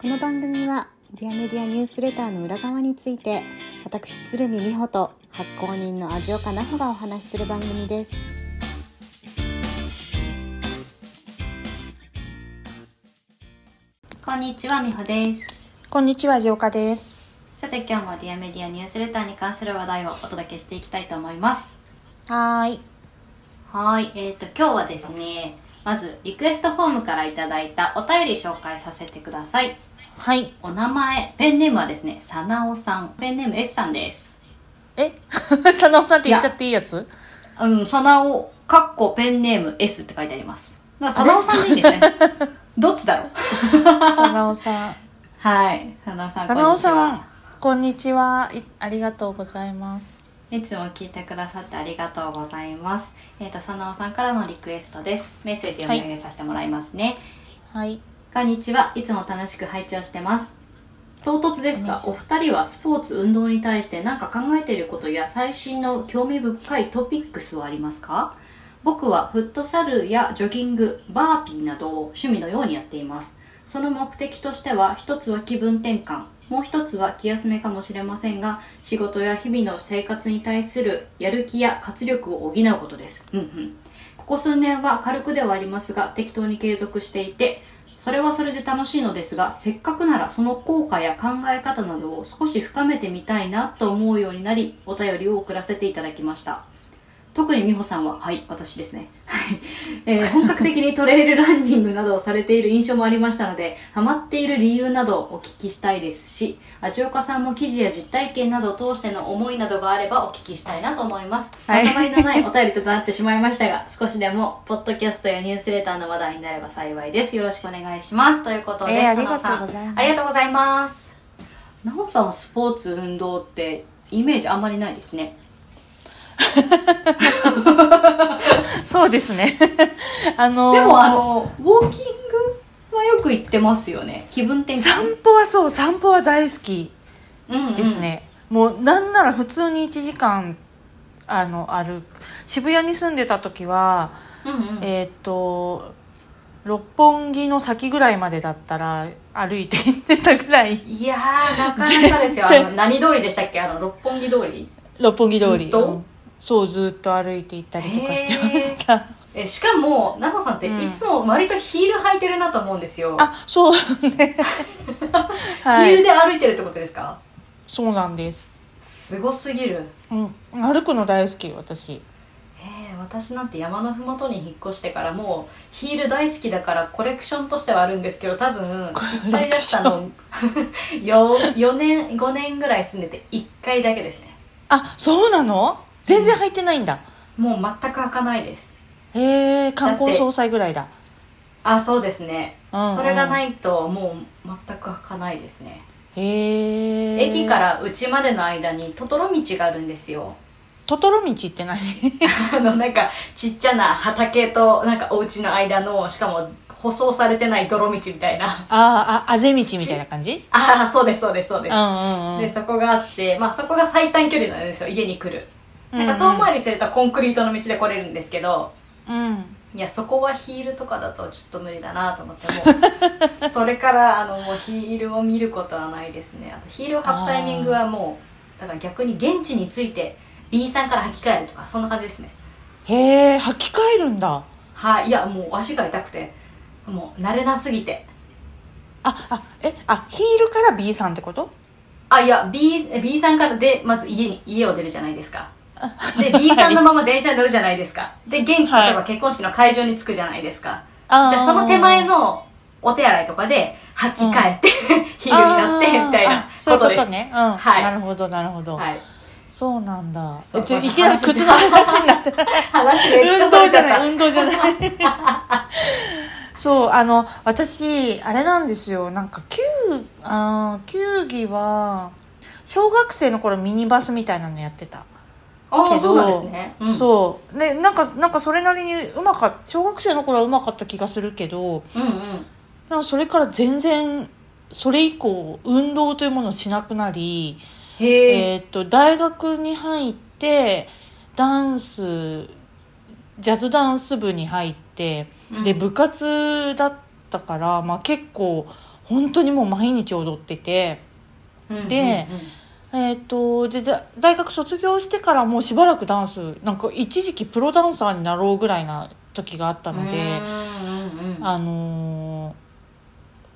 この番組はディアメディアニュースレターの裏側について私鶴見美穂と発行人の味岡奈穂がお話しする番組です。こんにちは美穂です。こんにちは、ジオカです。さて今日もディアメディアニュースレターに関する話題をお届けしていきたいと思います。はーい。はい、えー、と今日はですねまずリクエストフォームからいただいたお便り紹介させてくださいはい。お名前ペンネームはですねさなおさんペンネーム S さんですえ？さなおさんって言っちゃっていいやつ？うんさなおかっこペンネーム S って書いてありますだからさなおさんでいいんですね どっちだろう？さなおさん。はいさなおさんさなおこんにちはさん、こんにちは。いありがとうございます。いつも聞いてくださってありがとうございます。えっ、と、さなおさんからのリクエストです。メッセージを読み上げさせてもらいますね。はい。こんにちは。いつも楽しく拝聴してます。唐突ですが、お二人はスポーツ運動に対して何か考えていることや最新の興味深いトピックスはありますか？僕はフットサルやジョギング、バーピーなどを趣味のようにやっています。その目的としては、一つは気分転換、もう一つは気休めかもしれませんが、仕事や日々の生活に対するやる気や活力を補うことです。うんうん。ここ数年は軽くではありますが、適当に継続していて、それはそれで楽しいのですが、せっかくならその効果や考え方などを少し深めてみたいなと思うようになり、お便りを送らせていただきました。特に美穂さんは、はい、私ですね。はい。えー本格的にトレイルランニングなどをされている印象もありましたので、ハマっている理由などをお聞きしたいですし、味岡さんも記事や実体験などを通しての思いなどがあればお聞きしたいなと思います。はいまとまりのないお便りとなってしまいましたが、少しでも、ポッドキャストやニュースレターの話題になれば幸いです。よろしくお願いします。ということで、えーありがとうございますありがとうございます。なおさんはスポーツ、運動って、イメージあんまりないですね。そうですね。あのーでもあのウォーキングはよく行ってますよね。気分転換。散歩はそう、散歩は大好きうんうん。ですね。もう、なんなら普通に1時間、あの、ある。渋谷に住んでた時は、うんうん。えーっと、六本木の先ぐらいまでだったら歩いて行ってたぐらい。いやーなかなかですよ。何通りでしたっけ？あの六本木通り。六本木通りそうずっと歩いて行ったりとかしてました。えしかも奈穂さんってうん。いつも割とヒール履いてるなと思うんですよ、あそうね。はい。ヒールで歩いてるってことですか？そうなんです、すごすぎる。うん、歩くの大好き私。えー、私なんて山のふもとに引っ越してからもうヒール大好きだからコレクションとしてはあるんですけど多分コ引っ張り出したの 4, 4年5年ぐらい住んでて1回だけですね。あそうなの？全然入ってないんだ、もう全く履かないです。へえ観光総裁ぐらいだ。あそうですね、うんうん。それがないともう全く履かないですね、へえ駅から家までの間にトトロ道があるんですよ。トトロ道って何？あのなんかちっちゃな畑となんかお家の間のしかも舗装されてない泥道みたいな。あーああぜ道みたいな感じ？ああそうですそうですそうです。うんうんうん。でそこがあって、まあ、そこが最短距離なんですよ家に来るなんか遠回りするとコンクリートの道で来れるんですけどうん。いやそこはヒールとかだとちょっと無理だなと思ってもう それからあのもうヒールを見ることはないですね。あとヒールを履くタイミングはもうだから逆に現地について B さんから履き替えるとかそんな感じですね。へえ履き替えるんだ。はい。いやもう足が痛くてもう慣れなすぎて。ああえあヒールから B さんってこと？あいや B, B さんからでまず家に家を出るじゃないですかで B さんのまま電車に乗るじゃないですか。で現地はい例えば結婚式の会場に着くじゃないですか、あー。じゃあその手前のお手洗いとかで履き替えて、ヒールになってみたいなあーそういうこですこととねうん、はい。なるほどなるほど、はい。そうなんだ。いきなり靴の話になって。話めっちゃ運動じゃない。運動じゃない。そうあの私あれなんですよ。なんか球あー球技は小学生の頃ミニバスみたいなのやってたああそうなんですね、うん、そう。でなんかなんかそれなりにうまかった小学生の頃はうまかった気がするけどうんうん。なんかそれから全然それ以降運動というものをしなくなりへええーっと大学に入ってダンスジャズダンス部に入って、うん。で部活だったから、まあ、結構本当にもう毎日踊っててうん。でえっ、とでだ大学卒業してからもうしばらくダンスなんか一時期プロダンサーになろうぐらいな時があったので、うんうんうんあのー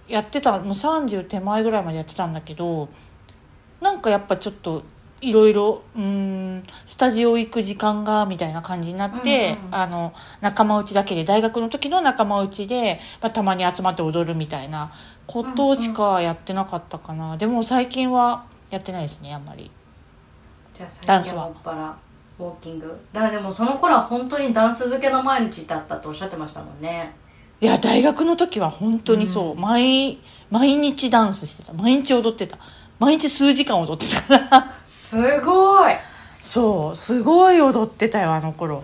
やってたもう30手前ぐらいまでやってたんだけどなんかやっぱちょっといろいろうーんスタジオ行く時間がみたいな感じになって、うんうん。あの仲間内だけで大学の時の仲間内で、まあ、たまに集まって踊るみたいなことしかやってなかったかな、でも最近はやってないですねあんまり。じゃあダンスは。はもっぱらウォーキング。だからでもその頃は本当にダンス漬けの毎日だったっておっしゃってましたもんね。いや大学の時は本当にそう、うん。毎毎日ダンスしてた。毎日踊ってた。毎日数時間踊ってた。からすごい。そうすごい踊ってたよあの頃。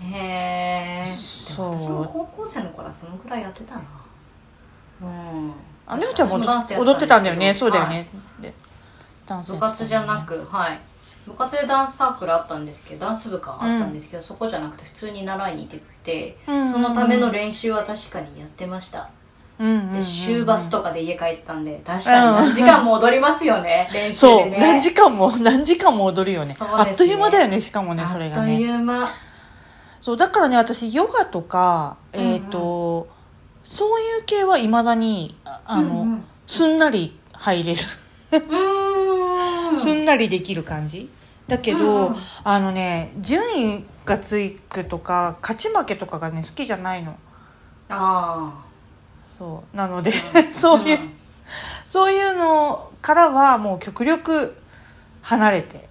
へえそう。私も高校生の頃はそのくらいやってたな。うん。あねおちゃんも踊私ダンスや踊ってたんだよね。そうだよね、でダンスね。活じゃなくはい。部活でダンスサークルあったんですけどダンス部があったんですけど、そこじゃなくて普通に習いに行ってて、うん。うんうんそのための練習は確かにやってました。うんうんうんうん。で週バスとかで家帰ってたんで確かに何時間も踊りますよね 練習そう、でね何時間も何時間も踊るよね。ね。あっという間だよねしかもねそれがあっとねいう間。そうだからね私ヨガとかえっ、と、そういう系はいまだにああの、うんうん。すんなり入れる。うーんすんなりできる感じ？だけど、うんうん。あのね順位がつくとか勝ち負けとかがね好きじゃないの。あそう。なので、あ そういう、ん。そういうのからはもう極力離れて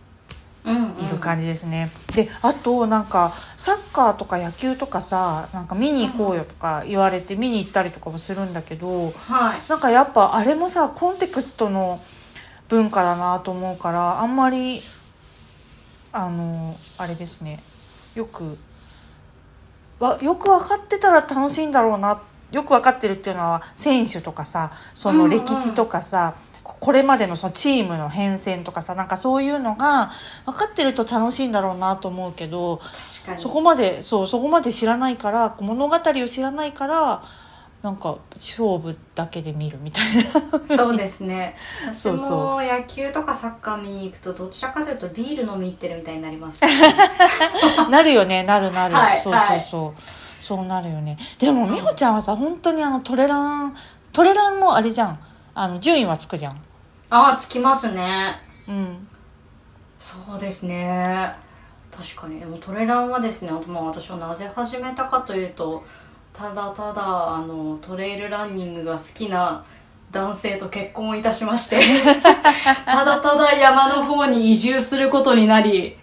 うんうん。いる感じですね、であとなんかサッカーとか野球とかさなんか見に行こうよとか言われて見に行ったりとかもするんだけどはい。なんかやっぱあれもさコンテクストの文化だなと思うからあんまりあのあれですね。よくわよく分かってたら楽しいんだろうな。よく分かってるっていうのは選手とかさその歴史とかさ、ここれまでのそのチームの変遷とかさなんかそういうのが分かってると楽しいんだろうなと思うけどそこまでそうそこまで知らないから物語を知らないからなんか勝負だけで見るみたいな。そうですね。私も野球とかサッカー見に行くとどちらかというとビール飲み行ってるみたいになります。なるよね。なるなる、はいそうそうそう、そうなるよね。でも美穂ちゃんはさ本当にあのトレラントレランもあれじゃん。あの順位はつくじゃん。ああつきますね。うん。そうですね。確かに。でもトレランはですね、まあ、私はなぜ始めたかというとただただあのトレイルランニングが好きな男性と結婚いたしましてただただ山の方に移住することになり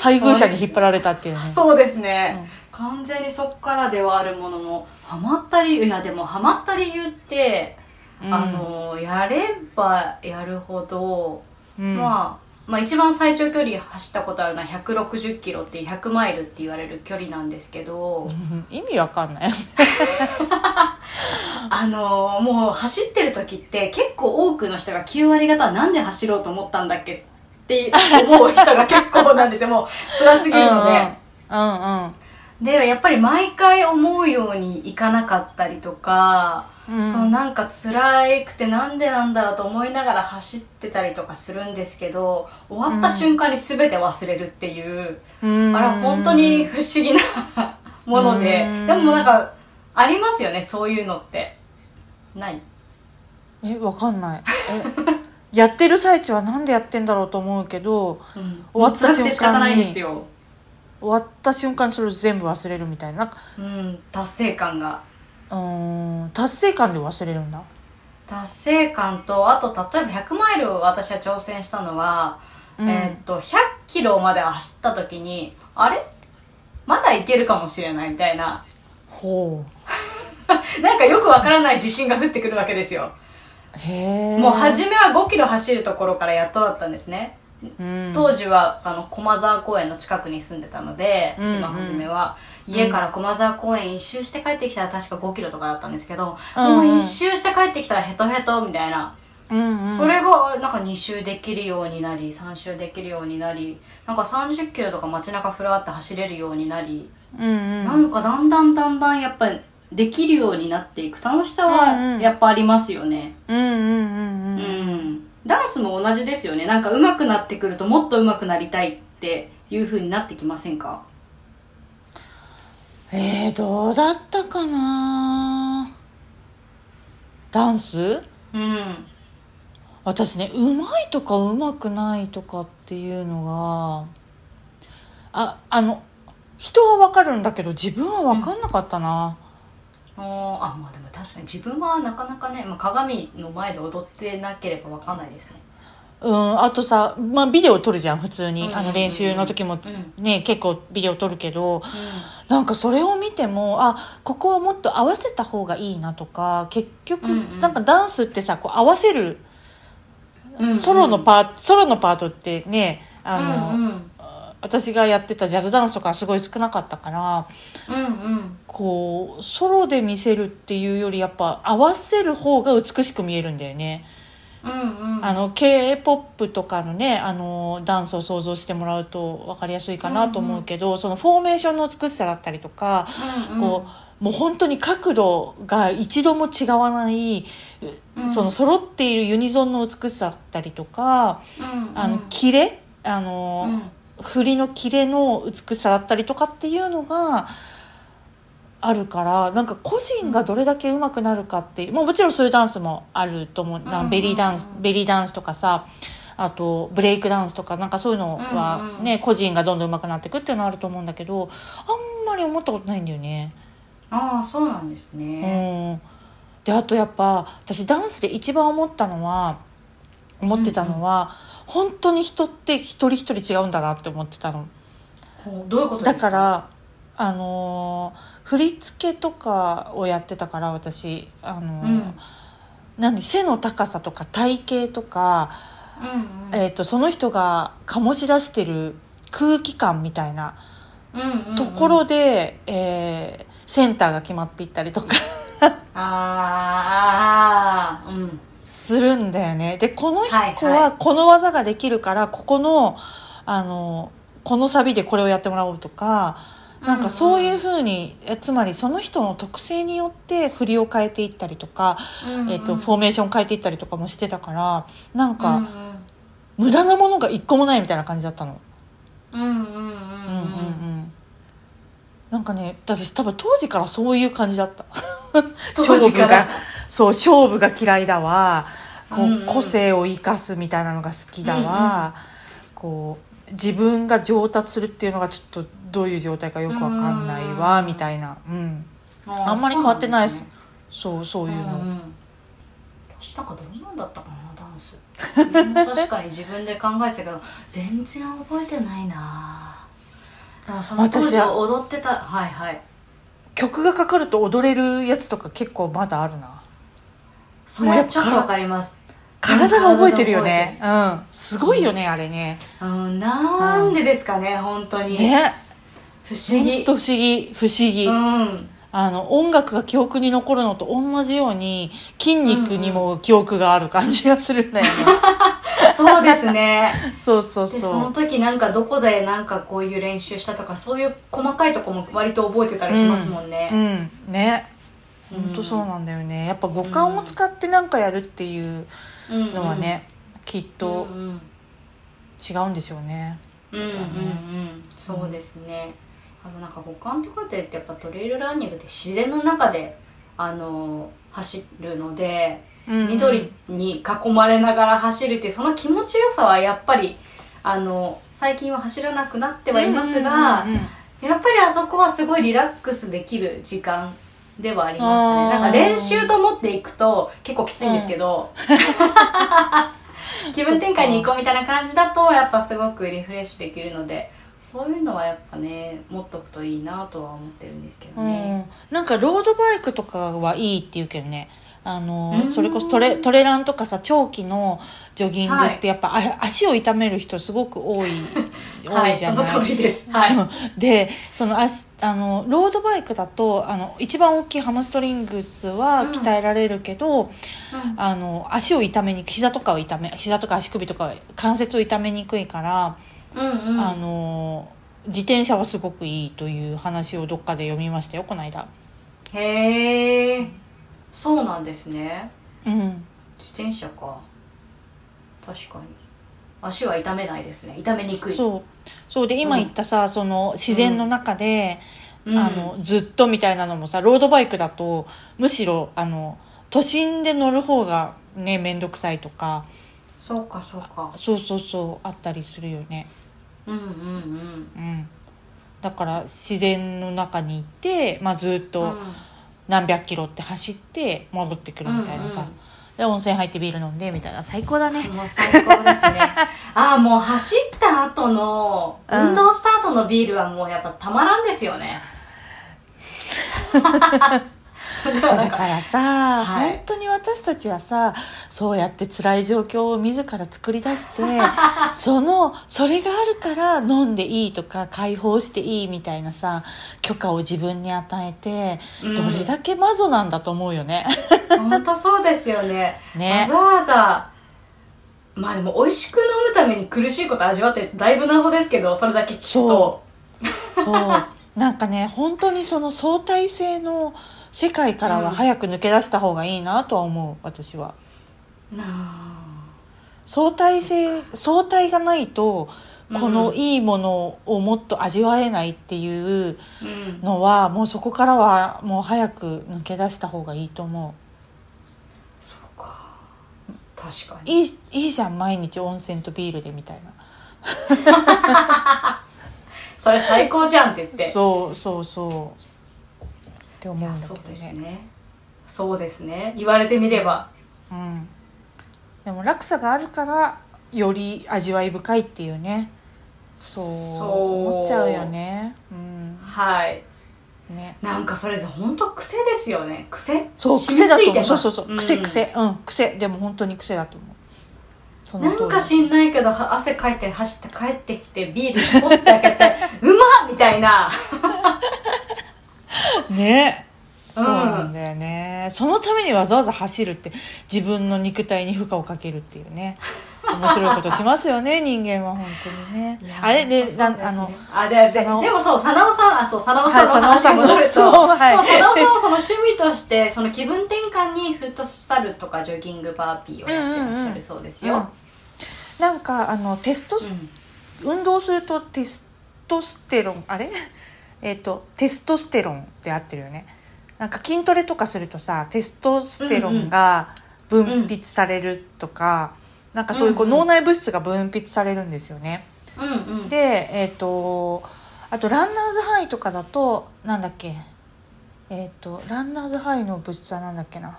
配偶者に引っ張られたっていうね。そうですね、完全にそっからではあるもののハマった理由いやでもハマった理由って、うん。あのやればやるほどうん。まあ、まあ一番最長距離走ったことあるのは160キロっていう100マイルって言われる距離なんですけど、うん意味わかんない。あのーもう走ってる時って結構多くの人が9割方なんで走ろうと思ったんだっけって思う人が結構なんですよ。もう辛すぎるので。うんうん。でやっぱり毎回思うようにいかなかったりとか、うん。そのなんか辛くてなんでなんだろうと思いながら走ってたりとかするんですけど終わった瞬間に全て忘れるっていう、うん。あら本当に不思議なもので。うん。でもなんかありますよねそういうのって。ない？えわかんない。え やってる最中はなんでやってんだろうと思うけどうん。終わったもう辛くて仕方ないですよ、終わった瞬間にそれを全部忘れるみたいな。うん、達成感がうーん達成感で忘れるんだ。達成感とあと例えば100マイルを私は挑戦したのは、うん。えーっと100キロまで走った時にあれ？まだいけるかもしれないみたいな。ほ なんかよくわからない自信が降ってくるわけですよ。うへえ。もう初めは5キロ走るところからやっとだったんですね。うん。当時はあの駒沢公園の近くに住んでたので、うん。一番初めは、家から駒沢公園一周して帰ってきたら確か5キロとかだったんですけど、うんうん。もう一周して帰ってきたらヘトヘトみたいな、うんうん。それがなんか2周できるようになり3周できるようになりなんか30キロとか街中ふらって走れるようになり、うんうん。なんかだんだんだんだんやっぱりできるようになっていく。楽しさはんやっぱありますよね。うんうんうんううんん。ダンスも同じですよね。なんか上手くなってくるともっと上手くなりたいっていう風になってきませんか？えー、どうだったかな？ダンス？うん。私ねうまいとかうまくないとかっていうのがああの人は分かるんだけど自分は分かんなかったな、おーあ、まあでも確かに自分はなかなかね、まあ、鏡の前で踊ってなければわかんないですね。うん、あとさ、まあ、ビデオ撮るじゃん普通に、うんうんうんあの練習の時もうん。ね結構ビデオ撮るけどなんかそれを見てもあここはもっと合わせた方がいいなとか結局、うんうん。なんかダンスってさこう合わせる、うんうん。ソロのパーソロのパートってねあの、うんうん。私がやってたジャズダンスとかすごい少なかったからうんうん。こうソロで見せるっていうよりやっぱ合わせる方が美しく見えるんだよね。うんうん。あの k p o p とかのねあのダンスを想像してもらうと分かりやすいかなと思うけど、そのフォーメーションの美しさだったりとか、うんうん。こうもう本当に角度が一度も違わない、うん。その揃っているユニゾンの美しさだったりとか、うんうん。あのキレあの、うん。振りのキレの美しさだったりとかっていうのがあるからなんか個人がどれだけ上手くなるかっていうもうもちろんそういうダンスもあると思うベリーダンスベリーダンスとかさあとブレイクダンスとかなんかそういうのはうんうんね、個人がどんどん上手くなっていくっていうのはあると思うんだけどあんまり思ったことないんだよね。ああそうなんですうね。ん、であとやっぱ私ダンスで一番思ったのは思ってたのは、本当に人って一人一人違うんだなって思ってたの。どういうことだですかからあのー振り付けとかをやってたから私。あのーうん。なんで背の高さとか体型とか、うんうん。えー、とその人が醸し出してる空気感みたいなうんうんうん。ところで、えーセンターが決まっていったりとか。あー。あーうん。するんだよね。でこのはい子はこの技ができるからここのあのこのサビでこれをやってもらおうとか。なんかそういうふうに、えつまりその人の特性によって振りを変えていったりとか、うんうん。えっとフォーメーション変えていったりとかもしてたからなんか、うん無駄なものが一個もないみたいな感じだったの。うんうんうんうんうん。うんうんなんかね私多分当時からそういう感じだった。勝負が。そう勝負が嫌いだわ。こう、うんうん。個性を生かすみたいなのが好きだわ、こう自分が上達するっていうのがちょっとどういう状態かよくわかんないわ、うん。みたいな、うん、あんまり変わってないそうんですね。そうそういうの、んん私なんかどんなんだったかなダンス。うん。確かに自分で考えてたけど全然覚えてないな。だからその当は踊ってたはいはい。曲がかかると踊れるやつとか結構まだあるな。それはちょっとわかります体が覚えてるよね。うん。すごいよね、あれね。うんなんでですかね本当に。ね。不思議。不思議。不思議、うん。あの音楽が記憶に残るのと同じように筋肉にも記憶がある感じがするんだよね、そうですね。そうそうでそそうの時なんかどこでなんかこういう練習したとかそういう細かいとこも割と覚えてたりしますもんね、うんね。うん。本当そうなんだよね。やっぱ五感を使ってなんかやるっていうのはね、きっうんとうん。違うんでしょうね。うんうんうん。そうですね。あのなんか五感とかってやっぱトレイルランニングって自然の中であの走るので、うん緑に囲まれながら走るってその気持ちよさはやっぱりあの最近は走らなくなってはいますが、うんうんうん。やっぱりあそこはすごいリラックスできる時間ではありましたね。なんか練習と思っていくと結構きついんですけど、気分転換に行こうみたいな感じだとやっぱすごくリフレッシュできるのでそういうのはやっぱね持っとくといいなとは思ってるんですけどね、うん、なんかロードバイクとかはいいって言うけどねあのうん。それこそトレトレランとかさ長期のジョギングはい。ってやっぱ、あ足を痛める人すごく多い 多はいじゃない、通りです。はい。でその足あのロードバイクだとあの一番大きいハムストリングスは鍛えられるけど、うん。あの足を痛めに膝とかを痛め膝とか足首とか関節を痛めにくいから、うんうん。あの自転車はすごくいいという話をどっかで読みましたよこの間。へえそうなんですね。うん。自転車か。確かに。足は痛めないですね。痛めにくい。そう。そう。で今言ったさ、その自然の中で、うん。あのずっとみたいなのもさロードバイクだとむしろあの都心で乗る方がね面倒くさいとかそうかそうか。そうそうそうあったりするよね。うんうんうん。うん。だから自然の中に行って、まあ、ずっうとん何百キロって走って戻ってくるみたいなさ、うんうんで温泉入ってビール飲んでみたいな。最高だね。もう最高ですね。ああもう走った後のうん。運動した後のビールはもうやっぱたまらんですよね だからさ、はい。本当に私たちはさそうやって辛い状況を自ら作り出して そのそれがあるから飲んでいいとか解放していいみたいなさ許可を自分に与えて、うん。どれだけマゾなんだと思うよね。本当そうですよね。ね。わざわざまあでも美味しく飲むために苦しいこと味わってだいぶ謎ですけどそれだけ聞くと。そう。なんかね本当にその相対性の世界からは早く抜け出した方がいいなとは思う私は。なあ。相対性相対がないとうん。このいいものをもっと味わえないっていううん。のは、もうそこからはもう早く抜け出した方がいいと思そうか。確かに。ういいいいじゃん毎日温泉とビールでみたいな。それ最高じゃんって言って。そうそうそうって思うんだけどそうですね。ねそうですね。言われてみれば。うん、でも落差があるからより味わい深いっていうね。そう思っちゃうよね。う。ん。はい。ね。なんかそれ本当癖ですよね。癖そう染癖だと思う。そうそうそう。癖癖。うん癖。でも本当に癖だと思う。そなんか知んないけどは汗かいて走って帰ってきてビール絞って開けてうまっみたいな ね。うんそうなんだよね、そのためにわざわざ走るって自分の肉体に負荷をかけるっていうね。面白いことしますよね 人間は本当にね。あれでね。なんあのあでででもそう佐直さんあそう佐直さんのはい話に戻ると、佐直さんのそうはい。佐直さんはその趣味としてその気分転換にフットサルとかジョギングバーピーをやってらっしゃるそうですよ、うんなんかあのテストス、運動するとテストステロンあれ？えっ、とテストステロンって合ってるよね。なんか筋トレとかするとさテストステロンが分泌されるとか、なんかそういうこううんうん脳内物質が分泌されるんですよね、うん、うんうん。でえっ、とあとランナーズハイとかだとなんだっけ？えっ、とランナーズハイの物質はなんだっけな、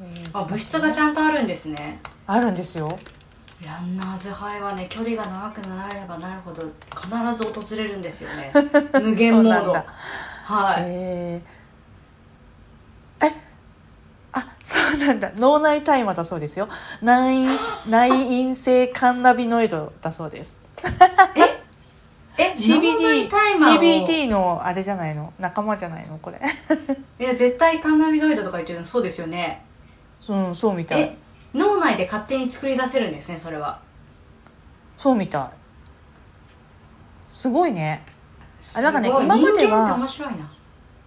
えーとあ物質がちゃんとあるんですね。あるんですよランナーズハイはね距離が長くなればなるほど必ず訪れるんですよね。無限モード。はい、えー、えあそうなんだ。脳内大麻だそうですよ。内 内因性カンナビノイドだそうです。え？CBD タイマーを？CBD のあれじゃないの？仲間じゃないの？これ。いや絶対カンナビノイドとか言ってるのそうですよね。うんそうみたい。え？脳内で勝手に作り出せるんですねそれは。そうみたい。すごいね。あなんかね今までは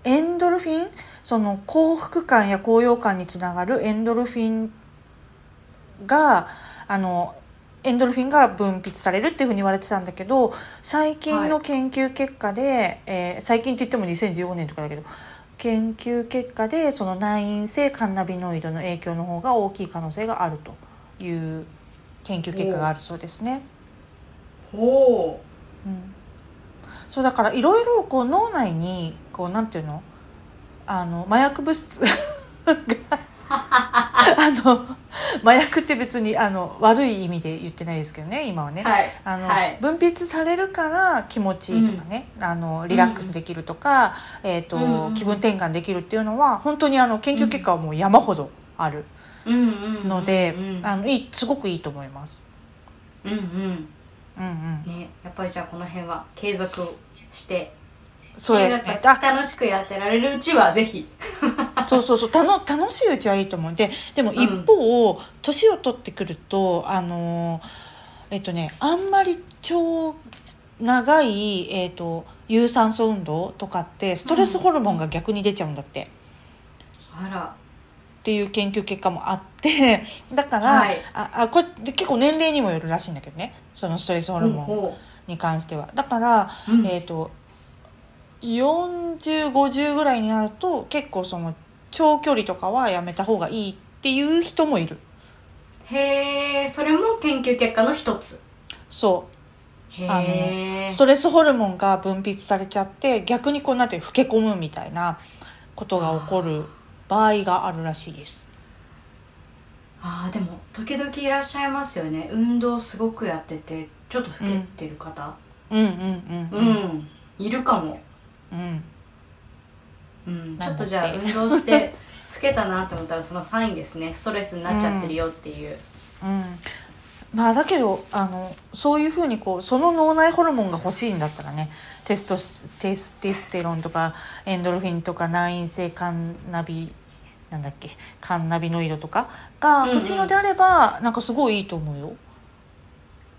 エンドルフィン？その幸福感や高揚感につながるエンドルフィンがあのエンドルフィンが分泌されるっていうふうに言われてたんだけど最近の研究結果で、えー最近って言っても2015年とかだけど研究結果でその内因性カンナビノイドの影響の方が大きい可能性があるという研究結果があるそうですね。おう。ん、そうだからいろいろこう脳内にこうなんていうの？あの麻薬物質が あの麻薬って別にあの悪い意味で言ってないですけどね今はね、はい。あのはい。分泌されるから気持ちいいとかね、あのリラックスできるとか、えーとうんうん気分転換できるっていうのは本当にあの研究結果はもう山ほどあるうんうんうんうんので、うん。あのいいすごくいいと思います。うんうん。うんうん、ねやっぱりじゃあこの辺は継続してそうですねねなんか楽しくやってられるうちはぜひ。そうそうそう。たの楽しいうちはいいと思う。んででも一方年、を取ってくるとあのーえっとねあんまり長長い、えー、と有酸素運動とかってストレスホルモンが逆に出ちゃうんだって、あら。っていう研究結果もあって だから、はい。ああこれで結構年齢にもよるらしいんだけどね。そのストレスホルモンほに関しては。だから、ううん。えっ、と4050ぐらいになると結構その長距離とかはやめた方がいいっていう人もいる。へえそれも研究結果の一つ。そへあえうストレスホルモンが分泌されちゃって逆にこうなって老け込むみたいなことが起こる場合があるらしいです。あーでも時々いらっしゃいますよね。運動すごくやっててちょっと老けてる方。うん。うんううん。ん、いるかも、うん。うん、ちょっとじゃあ運動して老けたなって思ったらそのサインですね。ストレスになっちゃってるよっていう、うん。まあだけどあのそういうふうにこうその脳内ホルモンが欲しいんだったらね。テストステステステロンとかエンドルフィンとか内因性カンナビなんだっけカンナビノイドとかが欲しいのであれば、なんかすごいいいと思うよ。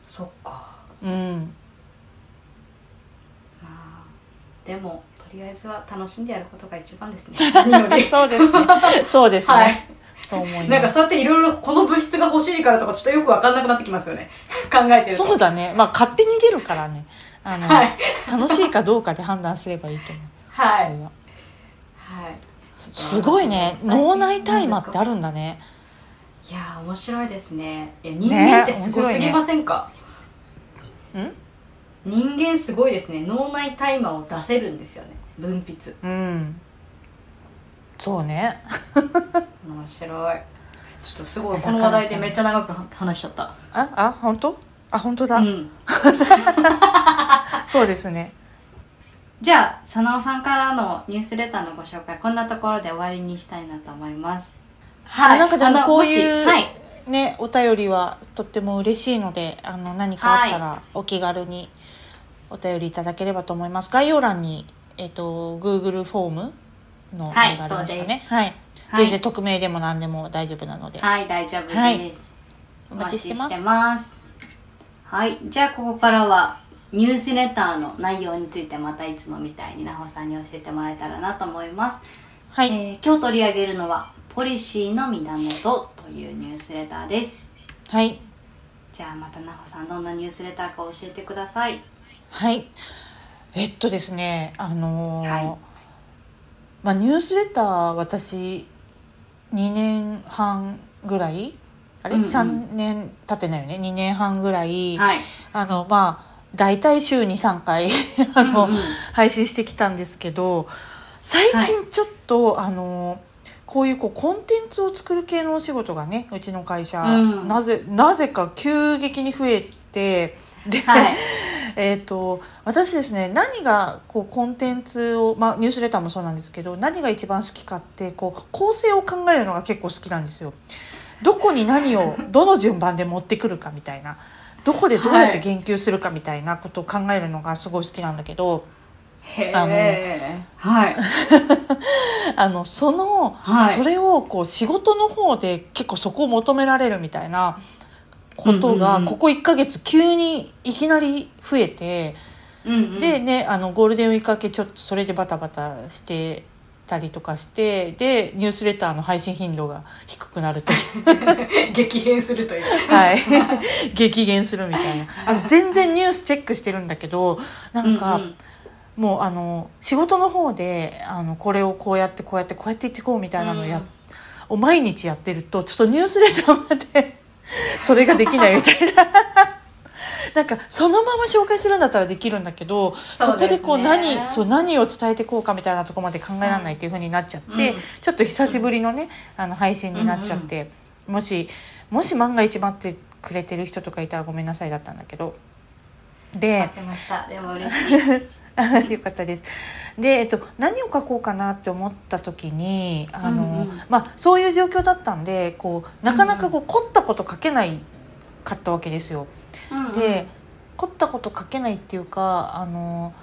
そっか。うん、でもとりあえずは楽しんでやることが一番ですね そうですね。そうですね。はいそう思います。なんかそうやっていろいろこの物質が欲しいからとかちょっとよくわかんなくなってきますよね 考えてるとそうだね。まあ勝手に出るからね。あの、はい楽しいかどうかで判断すればいいと思う。はいははいすごいね。脳内タイマーってあるるんだね。いやー面白いですねいや人間ってすごすぎませんか、ん人間すごいですね脳内タイマーを出せるんですよね分泌うん。そうね。面白いちょっとすごいこの話題でめっちゃ長く話しちゃったあ、あ、本当？あ、本当だ。うん そうですね。じゃあ佐野さんからのニュースレターのご紹介こんなところで終わりにしたいなと思いますあなんかでもこういう、はいね、お便りはとっても嬉しいので、あの、何かあったらお気軽にお便りいただければと思います。概要欄に、えっ、と、Google フォームのあはいそうで。ねはい。はい全然匿名でも何でも大丈夫なので。はい大丈夫です、はいおお待ちしてますはいじゃあここからはニュースレターの内容についてまたいつもみたいになほさんに教えてもらえたらなと思います、はい。えー今日取り上げるのは「ポリシーの源」というニュースレターですはい。じゃあまたなほさんどんなニュースレターか教えてくださいはい。えっとですね、あのーはい。まあ、ニュースレター私2年半ぐらいあれ、うんうん。3年経ってないよね？2年半ぐらい、はい。あのまあ大体週に3回 あの、うんうん。配信してきたんですけど最近ちょっと、あのこういうこうコンテンツを作る系のお仕事がねうちの会社、うん。なぜなぜか急激に増えてで、はい。えー、と私ですね何がこうコンテンツを、まあ、ニュースレターもそうなんですけど何が一番好きかってこう構成を考えるのが結構好きなんですよ。どこに何を どの順番で持ってくるかみたいな。どこでどうやって言及するかみたいなことを考えるのがすごい好きなんだけどへあのえはい。あのその、はい。それをこう仕事の方で結構そこを求められるみたいなことがここ1ヶ月急にいきなり増えて。うんうん。でねあのゴールデンウィーク明けちょっとそれでバタバタしてたりとかしてでニュースレターの配信頻度が低くなると。激変するという。はい。激減するみたいな。あの全然ニュースチェックしてるんだけどなんか、うんうん。もうあの仕事の方であのこれをこうやってこうやってこうやって言っていこうみたいなのや、うん。を毎日やってるとちょっとニュースレターまでそれができないみたいな。なんかそのまま紹介するんだったらできるんだけどそ,、ね。こでこう何そう何を伝えていこうかみたいなところまで考えられないっていう風になっちゃって、うん。ちょっと久しぶりのねあの配信になっちゃって、もしもし万が一待ってくれてる人とかいたらごめんなさいだったんだけど。ででも嬉しい。あ よかったです。で、えっと、何を書こうかなって思った時にあの、うんうんまあ、そういう状況だったんでこうなかなかこう凝ったこと書けないかったわけですよ。うんうんで凝ったこと書けないっていうかあの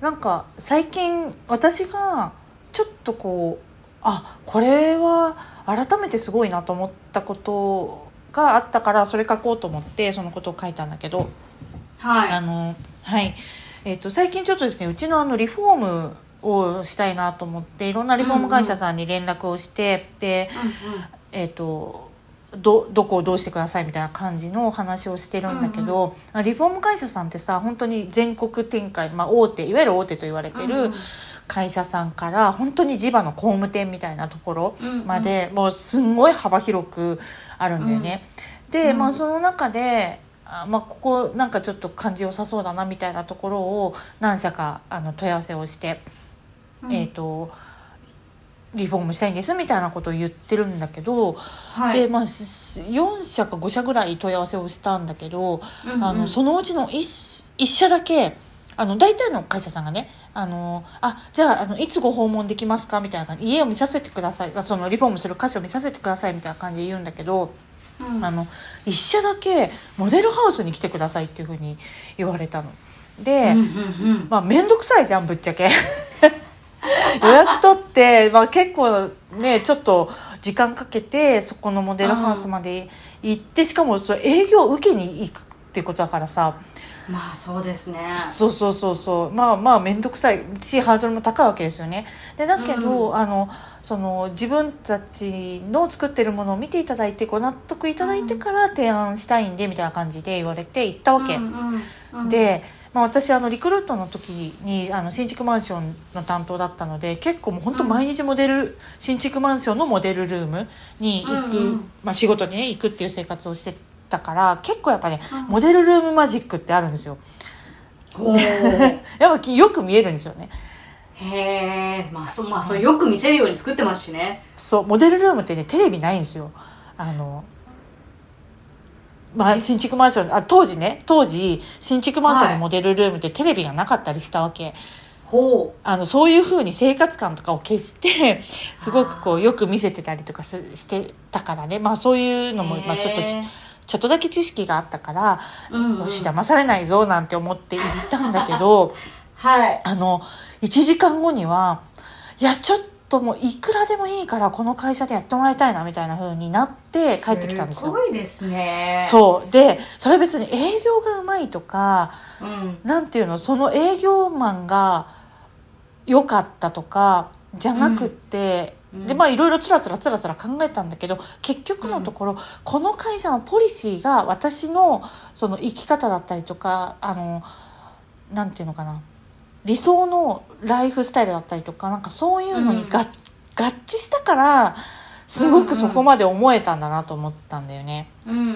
なんか最近私がちょっとこうあこれは改めてすごいなと思ったことがあったからそれ書こうと思ってそのことを書いたんだけど。はいあのはい。えっ、と、最近ちょっとですね、うちのあの、リフォームをしたいなと思って、いろんなリフォーム会社さんに連絡をして、で、えっ、と、ど、どこをどうしてくださいみたいな感じのお話をしてるんだけど、リフォーム会社さんってさ、本当に全国展開、まあ大手、いわゆる大手と言われてる会社さんから、本当に地場の工務店みたいなところまで、もうすんごい幅広くあるんだよね。で、うん。まあその中で、あまあ、ここなんかちょっと感じ良さそうだなみたいなところを何社かあの問い合わせをして、えっ、とリフォームしたいんですみたいなことを言ってるんだけど、はいでまあ4社か5社ぐらい問い合わせをしたんだけど、あのそのうちの 1, 一社だけあの大体の会社さんがねあのあじゃああのいつご訪問できますかみたいな感じ家を見させてくださいそのリフォームする箇所を見させてくださいみたいな感じで言うんだけど。あの一社だけモデルハウスに来てくださいっていうふうに言われたの。で、まあ面倒くさいじゃんぶっちゃけ。予約取って、まあ、結構ねちょっと時間かけてそこのモデルハウスまで行ってしかもそれ営業受けに行くっていうことだからさまあそうですね。そうそうそうそう。まあまあ面倒くさい。しハードルも高いわけですよね。でだけど、うんあのその自分たちの作ってるものを見ていただいてご納得いただいてから提案したいんでみたいな感じで言われて行ったわけ。で、まあ、私あのリクルートの時にあの新築マンションの担当だったので結構もう本当毎日モデル、新築マンションのモデルルームに行く、うんうん。まあ、仕事にね行くっていう生活をしてたから結構やっぱね、うん。モデルルームマジックってあるんですよ。やっぱよく見えるんですよね。へえまあそまあそれよく見せるように作ってますしね。そうモデルルームってねテレビないんですよ。あのまあ、新築マンションあ当時ね当時新築マンションのモデルルームってテレビがなかったりしたわけ。ほあのそういうふうに生活感とかを消してすごくこうよく見せてたりとかすしてたからね。まあそういううのも、まあ、ちょっとちょっとだけ知識があったから、うんうん。よし騙されないぞなんて思って行ったんだけど はい。あの1時間後にはいやちょっともういくらでもいいからこの会社でやってもらいたいなみたいな風になって帰ってきたんですすよ。ごいですねそう。でそれ別に営業がうまいとかうん。なんていうのその営業マンが良かったとかじゃなくって、うんでまあいろいろつらつらつらつら考えたんだけど結局のところ、この会社のポリシーが私のその生き方だったりとかあのなんていうのかな理想のライフスタイルだったりとかなんかそういうのにが、合致したからすごくそこまで思えたんだなと思ったんだよね。うんうん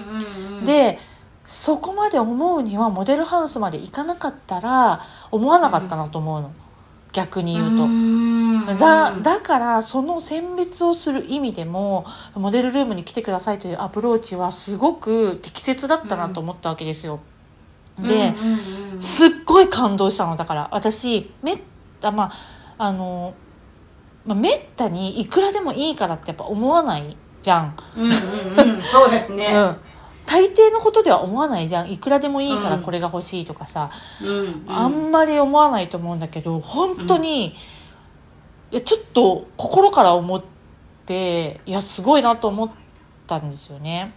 うん。でそこまで思うにはモデルハウスまで行かなかったら思わなかったなと思うの、逆に言うと。ん。だだからその選別をする意味でもモデルルームに来てくださいというアプローチはすごく適切だったなと思ったわけですよ。で、すっごい感動したの。だから私めったまああの、まあ、めったにいくらでもいいからってやっぱ思わないじゃん。うんうんうん。そうですね。うん大抵のことでは思わないじゃん。いくらでもいいからこれが欲しいとかさ、うんうん。あんまり思わないと思うんだけど本当に、いやちょっと心から思っていやすごいなと思ったんですよね。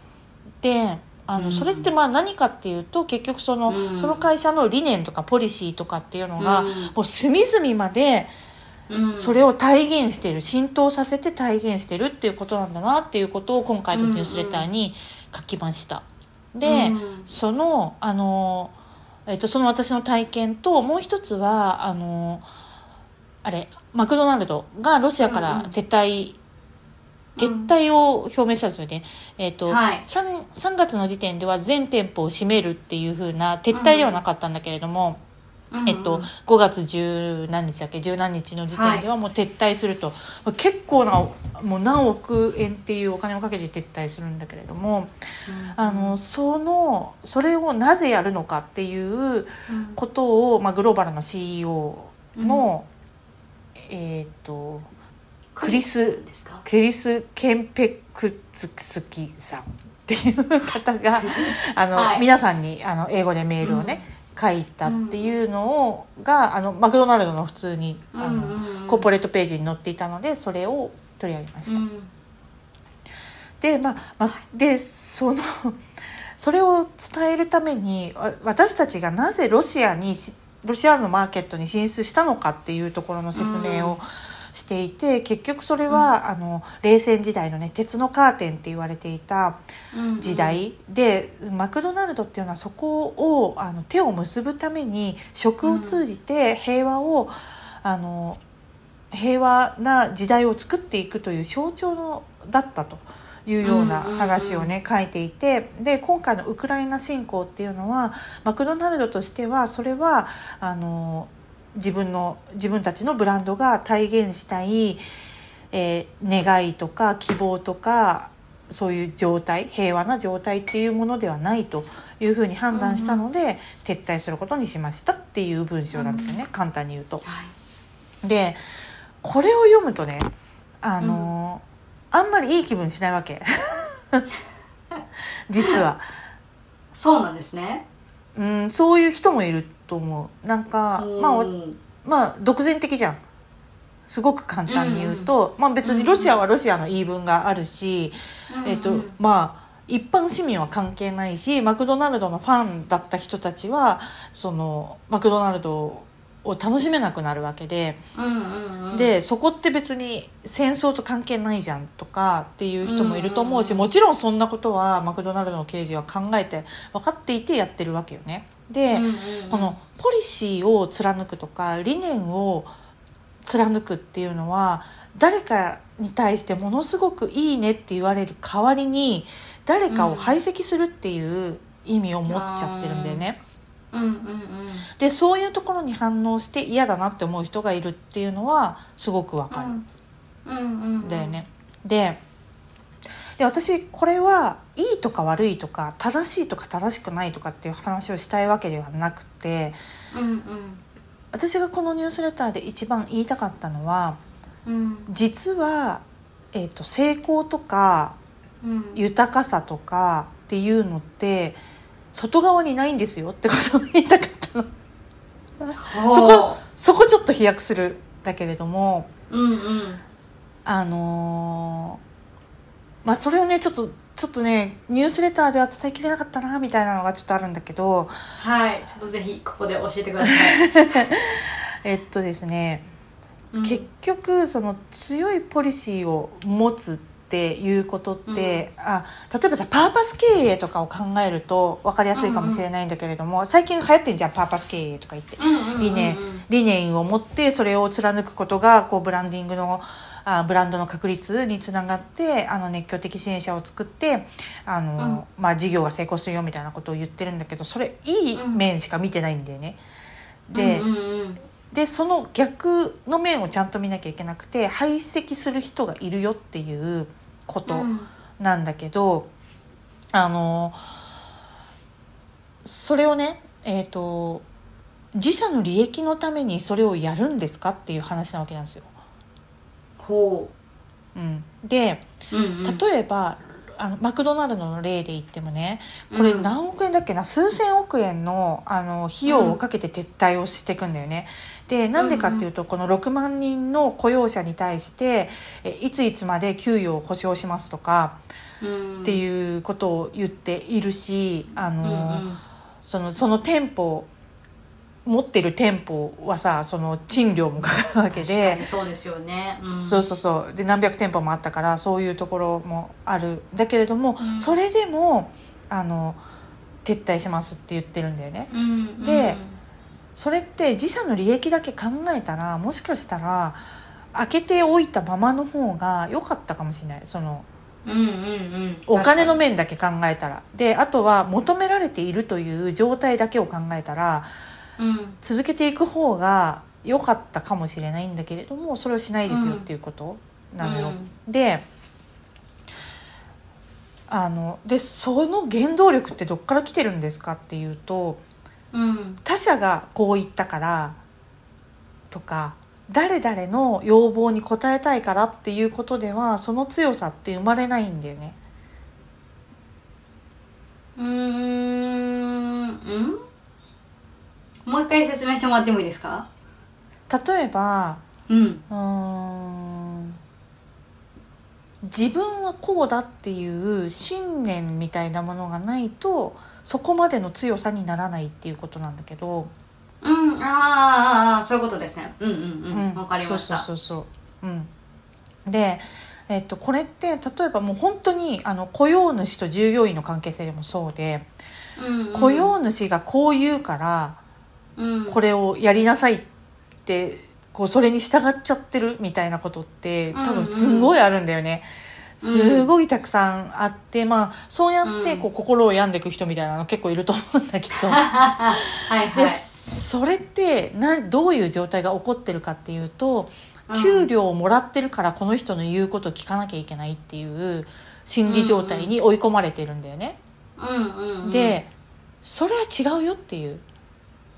であの、うん。それってまあ何かっていうと結局その,、うん。その会社の理念とかポリシーとかっていうのが、うん。もう隅々までうん。それを体現してる浸透させて体現してるっていうことなんだなっていうことを今回のニュースレターに書きました。で、うん。そのあの、えっとその私の体験ともう一つはあのあれマクドナルドがロシアから撤退、うん撤退を表明したんですよね、えっとはい。3, 3月の時点では全店舗を閉めるっていう風な撤退ではなかったんだけれども、うんえっと、5月十何日だっけ？十何日の時点ではもう撤退すると、結構なもう何億円っていうお金をかけて撤退するんだけれども、あのそのそれをなぜやるのかっていううん。ことを、まあ、グローバルの CEO の、えっ、とクリスクリス・ケンペクツスキさんっていう方が あの、はい。皆さんにあの英語でメールをね、書いたっていうのをがあのマクドナルドの普通にあの、うんうんうん。コーポレートページに載っていたのでそれを取り上げました。うん。でまあ、まあ、でそのそれを伝えるためにわ私たちがなぜロシアにしロシアのマーケットに進出したのかっていうところの説明をしていて、結局それは、あの冷戦時代のね鉄のカーテンって言われていた時代。で、マクドナルドっていうのはそこをあの手を結ぶために食を通じて平和を、あの平和な時代を作っていくという象徴のだったと。いうような話をね、書いていて。で今回のウクライナ侵攻っていうのはマクドナルドとしてはそれはあの自分の自分たちのブランドが体現したい、えー願いとか希望とかそういう状態平和な状態っていうものではないというふうに判断したので、撤退することにしましたっていう文章なんですよね、簡単に言うと。はい。でこれを読むとねあの、あんまりいい気分しないわけ。実は。そうなんですねうん、そういう人もいると思う。なんかまあまあ独善的じゃん。すごく簡単に言うと、まあ別にロシアはロシアの言い分があるし、えっとうんまあ一般市民は関係ないしマクドナルドのファンだった人たちはそのマクドナルドを楽しめなくなるわけで、うんうんうんでそこって別に戦争と関係ないじゃんとかっていう人もいると思うし、うんもちろんそんなことはマクドナルドの経営陣は考えて分かっていてやってるわけよね。で、うんうんうんこのポリシーを貫くとか理念を貫くっていうのは誰かに対してものすごくいいねって言われる代わりに誰かを排斥するっていう意味を持っちゃってるんだよね。うんうんうんでそういうところに反応して嫌だなって思う人がいるっていうのはすごくわかる。うんうんうん。だよね。でで私これはいいとか悪いとか正しいとか正しくないとかっていう話をしたいわけではなくてうん私がこのニュースレターで一番言いたかったのはうんうん。実は、えー、と成功とかうん。豊かさとかっていうのって外側にないんですよってことを言いたかったの。そこそこちょっと飛躍するだけれどもうんうん。あのーまあそれをねちょっとちょっとねニュースレターでは伝えきれなかったなみたいなのがちょっとあるんだけどはい。ちょっとぜひここで教えてください、えっとですね、うん。結局その強いポリシーを持つっていうことって、あ例えばさパーパス経営とかを考えると分かりやすいかもしれないんだけれども、最近流行ってんじゃんパーパス経営とか言って。うんうんうんうん。理念理念を持ってそれを貫くことがこうブランディングのあブランドの確立につながってあの熱狂的支援者を作ってあの、まあ、事業が成功するよみたいなことを言ってるんだけどそれいい面しか見てないんだよね。で,、うんうんうん。でその逆の面をちゃんと見なきゃいけなくて排斥する人がいるよっていうこと。うんなんだけどあのそれをねえっ、と自社の利益のためにそれをやるんですかっていう話なわけなんですよ。ほうん、でう、うんうん、例えばあのマクドナルドの例で言ってもねこれうん何億円だっけな、数千億円のあの費用をかけて撤退をしていくんだよね。でなんでかっていうと、この6万人の雇用者に対してえいついつまで給与を保証しますとかうん、っていうことを言っているしあの、うんうん。そのその店舗持ってる店舗はさその賃料もかかるわけでに。そうですよね、うん、そうそうそう。で何百店舗もあったからそういうところもある。だけれども、うん。それでもあの撤退しますって言ってるんだよね。うんうん、でそれって自社の利益だけ考えたらもしかしたら開けておいたままの方が良かったかもしれない。そのうんうんうん、お金の確面だけ考えたら。であとは求められているという状態だけを考えたらうん。続けていく方が良かったかもしれないんだけれどもそれをしないですようんっていうことなのよ。うん。であのでその原動力ってどっから来てるんですかっていうとうん他者がこう言ったからとか誰々の要望に応えたいからっていうことではその強さって生まれないんだよね。うーんうん？もう一回説明してもらってもいいですか？例えばうん。うーん自分はこうだっていう信念みたいなものがないとそこまでの強さにならないっていうことなんだけど、うんあーあそういうことですね。うんうんうん。わ、かりました。そうそうそうそう。うん。でえっと、これって例えばもう本当にあの雇用主と従業員の関係性でもそうで、うんうん。雇用主がこう言うからうん。これをやりなさいってこうそれに従っちゃってるみたいなことって多分すんごいあるんだよね。うんすごいたくさんあって、まあそうやってこうう心を病んでいく人みたいなの結構いると思うんだけど、はいはでいそれってなどういう状態が起こってるかっていうとうん。給料をもらってるからこの人の言うことを聞かなきゃいけないっていう心理状態に追い込まれてるんだよね。うんうんうん。でそれは違うよっていう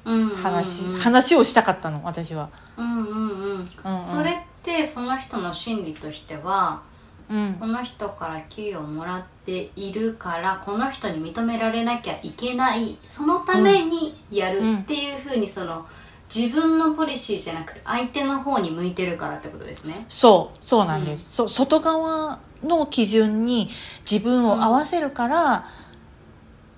うんうんうん。話、話をしたかったの私は。うんうんうん。うんうん。それってその人の心理としてはうん。この人から給与をもらっているからこの人に認められなきゃいけない。そのためにやるっていうふうにその自分のポリシーじゃなくて相手の方に向いてるからってことですね。そうそうなんです、そう外側の基準に自分を合わせるから、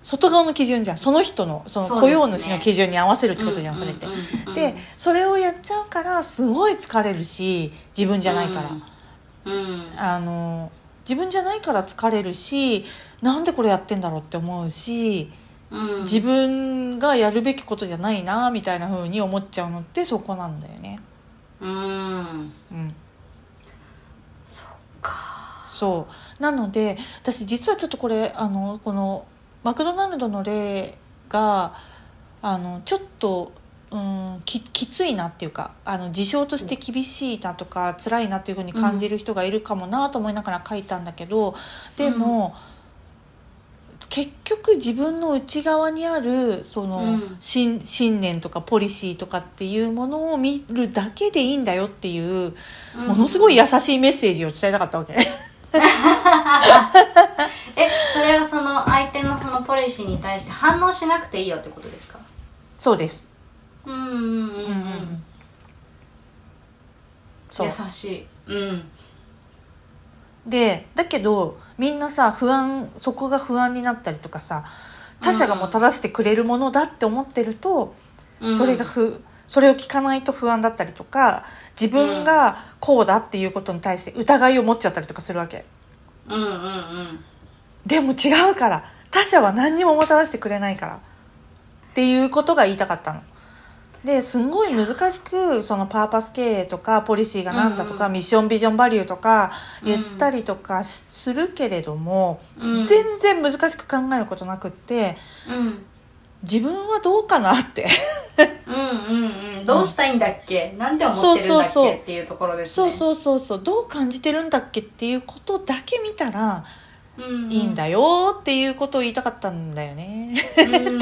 外側の基準じゃん。その人のその雇用主の基準に合わせるってことじゃん、それって。でそれをやっちゃうからすごい疲れるし自分じゃないから、うんうん。あの自分じゃないから疲れるしなんでこれやってんだろうって思うしうん。自分がやるべきことじゃないなみたいな風に思っちゃうのってそこなんだよね。うん。うん。そっか。そう。なので私実はちょっとこれあのこのマクドナルドの例があのちょっと、うん、ききついなっていうかあの事象として厳しいなとか辛いなっていうふうに感じる人がいるかもなと思いながら書いたんだけどでも、結局自分の内側にあるその、うん。信信念とかポリシーとかっていうものを見るだけでいいんだよっていうものすごい優しいメッセージを伝えたかったわけ。えそれはその相手のそのポリシーに対して反応しなくていいよってことですか？そうです。うんうんうんうん。そう。優しい。うん。でだけどみんなさ不安そこが不安になったりとかさ他者がもたらしてくれるものだって思ってると、うん。それが不それを聞かないと不安だったりとか自分がこうだっていうことに対して疑いを持っちゃったりとかするわけ。うんうんうん。でも違うから他者は何にももたらしてくれないからっていうことが言いたかったの。ですんごい難しくそのパーパス経営とかポリシーがなんだとか、うん。うんミッションビジョンバリューとかうん。言ったりとかしするけれども、うん。全然難しく考えることなくってうん。自分はどうかなって。うんうんうん。どうしたいんだっけ、なんて思ってるんだっそうそうそう。けっていうところですね。そうそうそうそう。どう感じてるんだっけ？っていうことだけ見たらうんうんいいんだよっていうことを言いたかったんだよね。うん。うん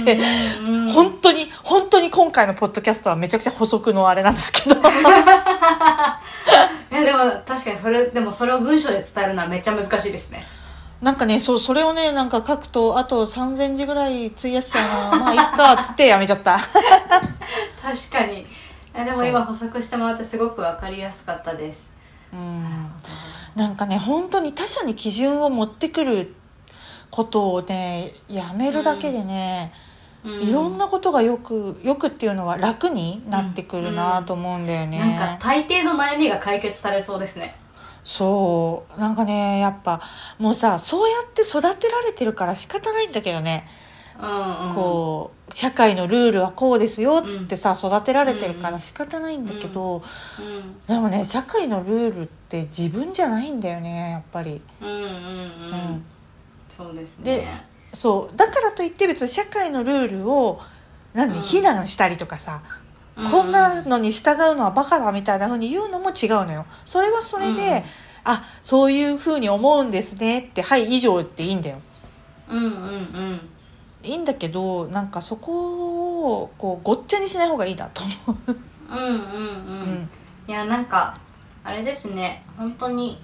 うん。本当に本当に今回のポッドキャストはめちゃくちゃ補足のあれなんですけど。いやでも確かにそれでもそれを文章で伝えるのはめっちゃ難しいですね。なんかねそうそれをねなんか書くとあと3000字ぐらい費やしちゃうなまあいっかっつってやめちゃった。確かに。でも今補足してもらってすごく分かりやすかったです。うんなんかね本当に他者に基準を持ってくることをねやめるだけでね、いろんなことがよくよくっていうのは楽になってくるなと思うんだよね、なんか大抵の悩みが解決されそうですね。そう。なんかねやっぱもうさそうやって育てられてるから仕方ないんだけどね、うんうん。こう社会のルールはこうですよっつってさ、育てられてるから仕方ないんだけど、うん。でもね社会のルールって自分じゃないんだよねやっぱり、うんうんうん、うん。そうですでねそうだからといって別に社会のルールを何でうん。非難したりとかさ、こんなのに従うのはバカだみたいな風に言うのも違うのよ。それはそれで、うん。あそういう風に思うんですねってはい以上っていいんだよ。うんうんうんいいんだけどなんかそこをこうごっちゃにしない方がいいなと思う、うんうんうん、うん。いやなんかあれですね。本当に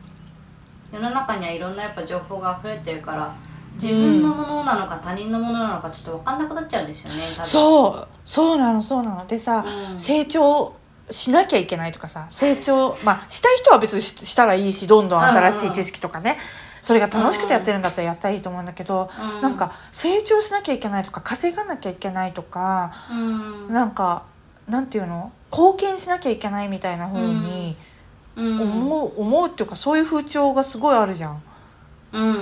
世の中にはいろんなやっぱ情報が溢れてるから自分のものなのか他人のものなのかちょっと分かんなくなっちゃうんですよね多分。そう。そうなのそうなの。でさ、うん。成長しなきゃいけないとかさ成長まあしたい人は別にししたらいいしどんどん新しい知識とかねそれが楽しくてやってるんだったらやったらいいと思うんだけど、うん。なんか成長しなきゃいけないとか稼がなきゃいけないとか、うん。なんかなんていうの？貢献しなきゃいけないみたいな風にうん。思う,、思うっていうかそういう風潮がすごいあるじゃん。うんうん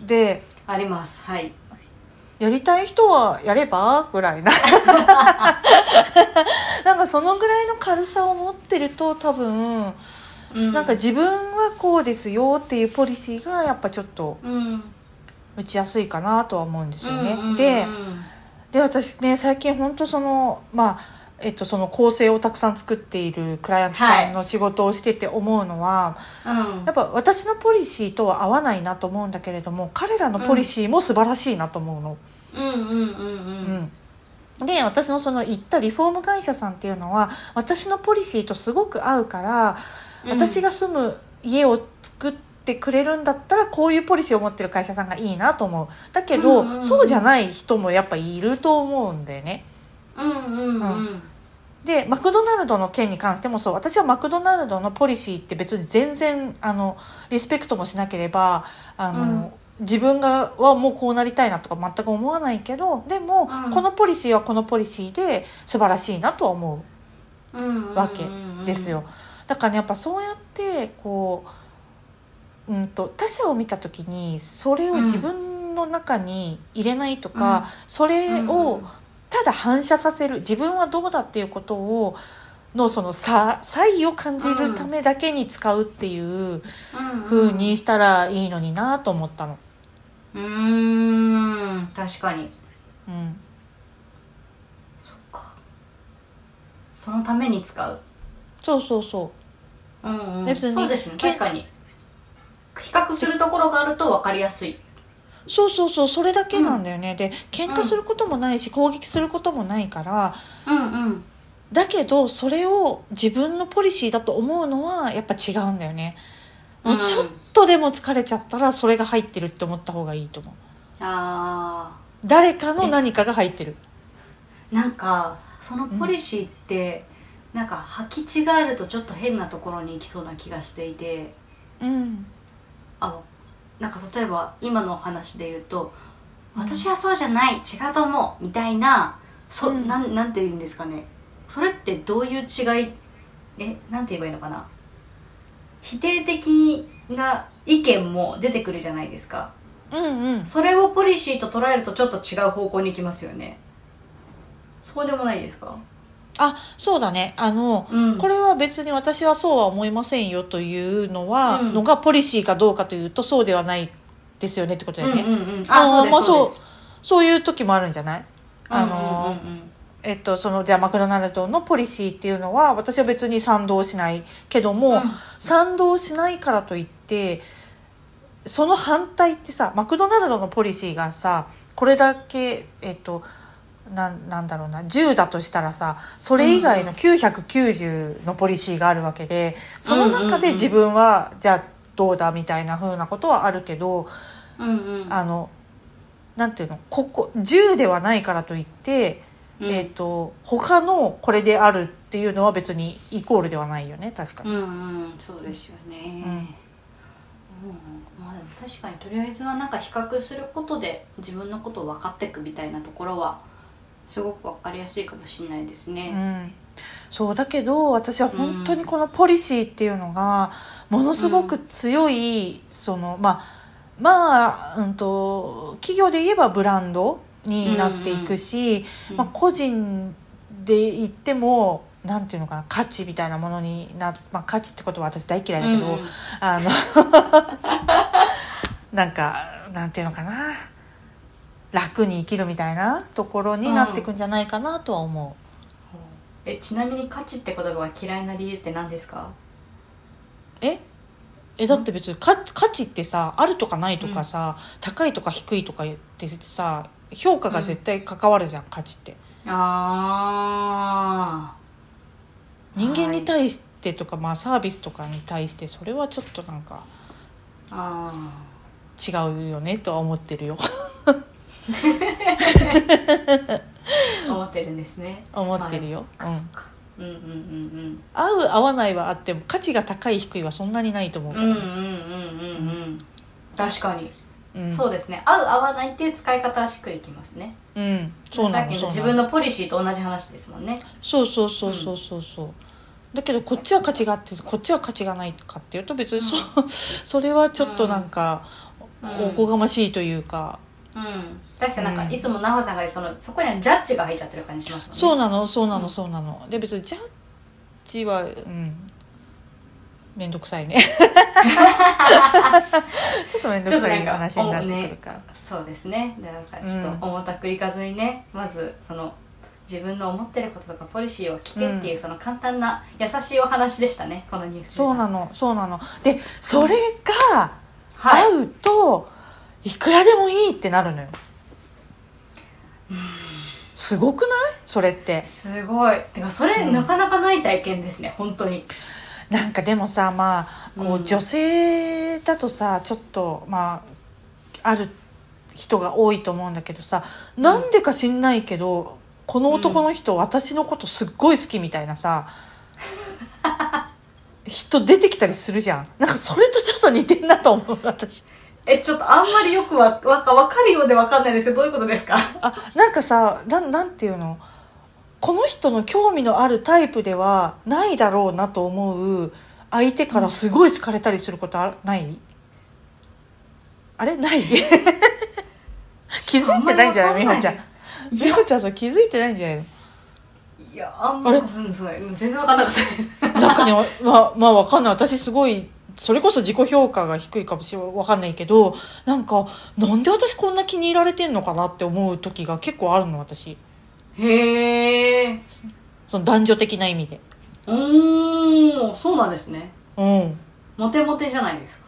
うん。であります。はい。やりたい人はやれば？ぐらいな。なんかそのぐらいの軽さを持ってると多分うん。なんか自分はこうですよっていうポリシーがやっぱちょっとうん。打ちやすいかなとは思うんですよね。でで私ね最近本当そのまあえっと、その構成をたくさん作っているクライアントさんの仕事をしてて思うのは、うん。やっぱ私のポリシーとは合わないなと思うんだけれども彼らのポリシーも素晴らしいなと思うの。で私のその行ったリフォーム会社さんっていうのは私のポリシーとすごく合うから、私が住む家を作ってくれるんだったらこういうポリシーを持ってる会社さんがいいなと思う。だけど、うんうんうん。そうじゃない人もやっぱいると思うんだよね。うんうんうん。でマクドナルドの件に関してもそう。私はマクドナルドのポリシーって別に全然あのリスペクトもしなければあの、自分がはもうこうなりたいなとか全く思わないけどでも、うん。このポリシーはこのポリシーで素晴らしいなとは思うんわけうですよ。だからねやっぱそうやってこう、うん、と他者を見た時にそれを自分の中に入れないとか、うん。それうんをただ反射させる自分はどうだっていうことをのその差差異を感じるためだけに使うっていう風にしたらいいのになと思ったの。うーん確かに。うん。そっか。そのために使うそうそうそう。んうん。別にそうですね。け確かに。比較するところがあると分かりやすい。うそうそうそう。それだけなんだよね、で喧嘩することもないし攻撃することもないから。うんうん。だけどそれを自分のポリシーだと思うのはやっぱ違うんだよね、もうちょっとでも疲れちゃったらそれが入ってるって思った方がいいと思う。あ誰かの何かが入ってる。ーなんかそのポリシーって、なんか履き違えるとちょっと変なところに行きそうな気がしていて。うん。あなんか例えば今の話で言うと「私はそうじゃない違うと思う」みたいなそ、うん。なんなんて言うんですかね。それってどういう違い？えなんて言えばいいのかな？否定的な意見も出てくるじゃないですか。うんうん。それをポリシーと捉えるとちょっと違う方向に行きますよね。そうでもないですか？あそうだね。あの、うん。これは別に私はそうは思いませんよというのは、うん。のがポリシーかどうかというとそうではないですよねってことだよね、うんうんうん。あーまああそうそういう時もあるんじゃない？あのうんうんうん。えっと、そのじゃあマクドナルドのポリシーっていうのは私は別に賛同しないけども、うん。賛同しないからといってその反対ってさマクドナルドのポリシーがさこれだけえっとなんなんだろうな10だとしたらさそれ以外の990のポリシーがあるわけでその中で自分はじゃあどうだみたいな風なことはあるけどうんうん。あのなんていうのここ10ではないからといってうん。えー、と他のこれであるっていうのは別にイコールではないよね確かに。うんうんそうですよね、うん。うん。まあ確かにとりあえずはなんか比較することで自分のことを分かっていくみたいなところはすごく分かりやすいかもしれないですうね。ん、そうだけど私は本当にこのポリシーっていうのがものすごく強い、そのまあまあ、うん、と企業で言えばブランドになっていくし、うんまあ、個人で言ってもなんていうのかな価値みたいなものにな、まあ、価値ってことは私大嫌いだけど、うんうん。あの なんかなんていうのかな楽に生きるみたいなところになっていくんじゃないかなとは思えちなみに価値って言葉が嫌いな理由って何ですか？う。え？えだって別に価価値ってさあるとかないとかさ、高いとか低いとかってさ評価が絶対関わるじゃん、価値って。あ人間に対してとか、まあサービスとかに対してそれはちょっとなんかー。あ違うよねとは思ってるよ。ー 思ってるんですね。思ってるよ、まあうん。そっかうんうんうん。合う合わないはあっても価値が高い低いはそんなにないと思うからね、うんうんうんうん。うんうん確かに、うん。そうですね。合う合わないっていう使い方はしっくりきますね。うん、そうなさっきの自分のポリシーと同じ話ですもんね。そうそうそうそうそうそう。だけどこっちは価値があってこっちは価値がないかっていうと別にそ,、それはちょっとなんか、うん。おこがましいというか、うん確かなんかうん。いつも奈穂さんがそのそこにはジャッジが入っちゃってる感じしますもんね。そうなのそうなうん。のそうなの。で別にジャッジはうん。面倒くさいね。ちょっと面倒くさい話になってくるから、そうですね。だからちょっと重たくいかずにね、まずその自分の思ってることとかポリシーを聞けっていう、その簡単な優しいお話でしたねこのニュースそうなのそうなの。でそれがはい。合うといくらでもいいってなるのよすごくない？それって。すごい。てかそれ、うん。なかなかない体験ですね本当に。なんかでもさまあこううん。女性だとさちょっとまあある人が多いと思うんだけどさなんでか知んないけどこの男の人、私のことすっごい好きみたいなさ人出てきたりするじゃん。なんかそれとちょっと似てんなと思う私えちょっとあんまりよくわわかわかるようでわかんないですけどどういうことですか？あなんかさななんていうの？この人の興味のあるタイプではないだろうなと思う相手からすごい好かれたりすることあない？あれ？ない？気づいてないんじゃない？美穂ちゃん。美穂ちゃんさ気づいてないんじゃないの？いやあんまあれうんそううん全然わかんなかったです。なんかね、まあ、まあわかんない。私すごい、それこそ自己評価が低いかもしれない。わかんないけど、なんか、なんで私こんな気に入られてんのかなって思う時が結構あるの、私。へえその男女的な意味で。おーそうなんですねうん。モテモテじゃないですか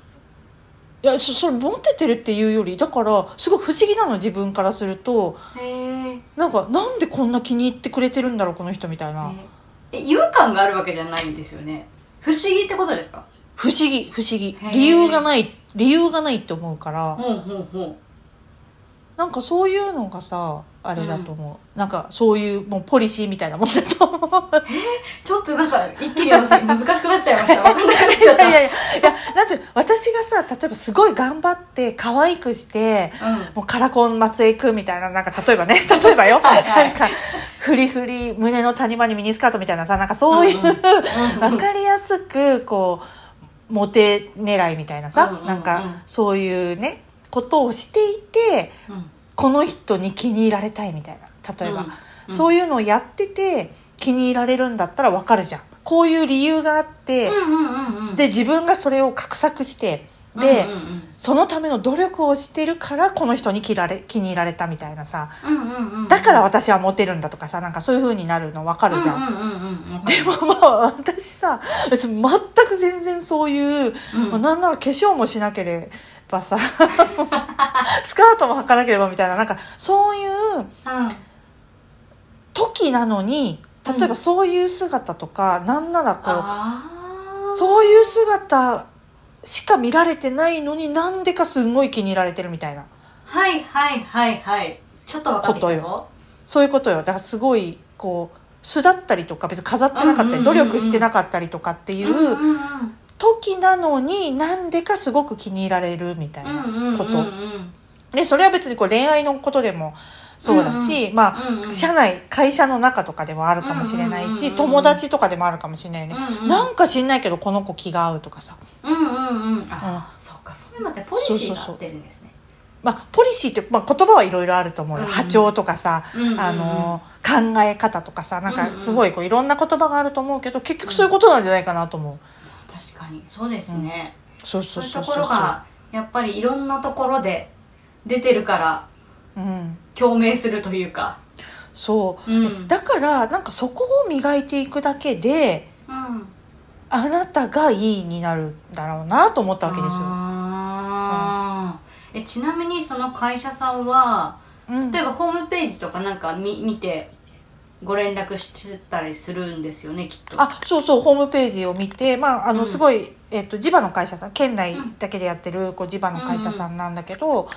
いや、そ、それ、モテてるっていうより、だから、すごい不思議なの、自分からすると。へえなんか、なんでこんな気に入ってくれてるんだろう、この人みたいな。え違和感があるわけじゃないんですよね不思議ってことですか？不思議、不思議。理由がない、理由がないって思うから。ほうほうほなんかそういうのがさあれだと思う、なんかそういうもうポリシーみたいなもんだと思う。うちょっとなんか一気に私 難しくなっちゃいました。わかんなくなっちゃった。いやいやいや。いやなんて私がさ例えばすごい頑張って可愛くしてもうカラコン松江くんみたいななんか例えばね。例えばよ。はいはい。なんかフリフリ胸の谷間にミニスカートみたいなさなんかそういう、うん。わかりやすくこうモテ狙いみたいなさ、うんうんうん。なんかそういうねことをしていてうん。この人に気に入られたいみたいな。例えば、うん。そういうのをやってて気に入られるんだったらわかるじゃん。こういう理由があって、うんうんうんうん。で自分がそれを画策してで、うんうんそのための努力をしてるからこの人に気られ気に入られたみたいなさ。うんうんうんうん。だから私はモテるんだとかさなんかそういう風になるのわかるじゃん。うんうんうんうんうんでもまあ私さ別に全く全然そういう、うん。まあなんなら化粧もしなければさ スカートも履かなければみたいななんかそういううん時なのに例えばそういう姿とか、なんならこうそういう姿しか見られてないのになんでかすんごい気に入られてるみたいな。はいはいはいはい。ちょっと分かってきたぞ。そういうことよ。だからすごいこう素だったりとか別に飾ってなかったり、努力してなかったりとかっていう時なのになんでかすごく気に入られるみたいなこと、うでそれは別にこう恋愛のことでもそうだし、まあ、うんうん。社内会社の中とかでもあるかもしれないし、うんうんうんうん。友達とかでもあるかもしれないよね、うんうん。なんか知んないけどこの子気が合うとかさ。うんうんうんあそうかそういうのってポリシーが合ってるんですね。まあポリシーって、まあ、言葉はいろいろあると思うよ、うん。波長とかさ、うんうんうん。あの考え方とかさなんかうんうんすごいこういろんな言葉があると思うけど結局そういうことなんじゃないかなと思う、確かに。そうですね。そうそそういうとう。そうそうころがやっぱりいろんなところで出てるからうん共鳴するというか。そう、うん。でだからなんかそこを磨いていくだけでうん。あなたがいいになるんだろうなと思ったわけですよ、あー。えちなみにその会社さんはうん。例えばホームページとかなんか見見てご連絡してたりするんですよねきっと。あそうそうホームページを見て、まあ、あのうん。すごい、えっと地場の会社さん県内だけでやってるこう地場の会社さんなんだけど、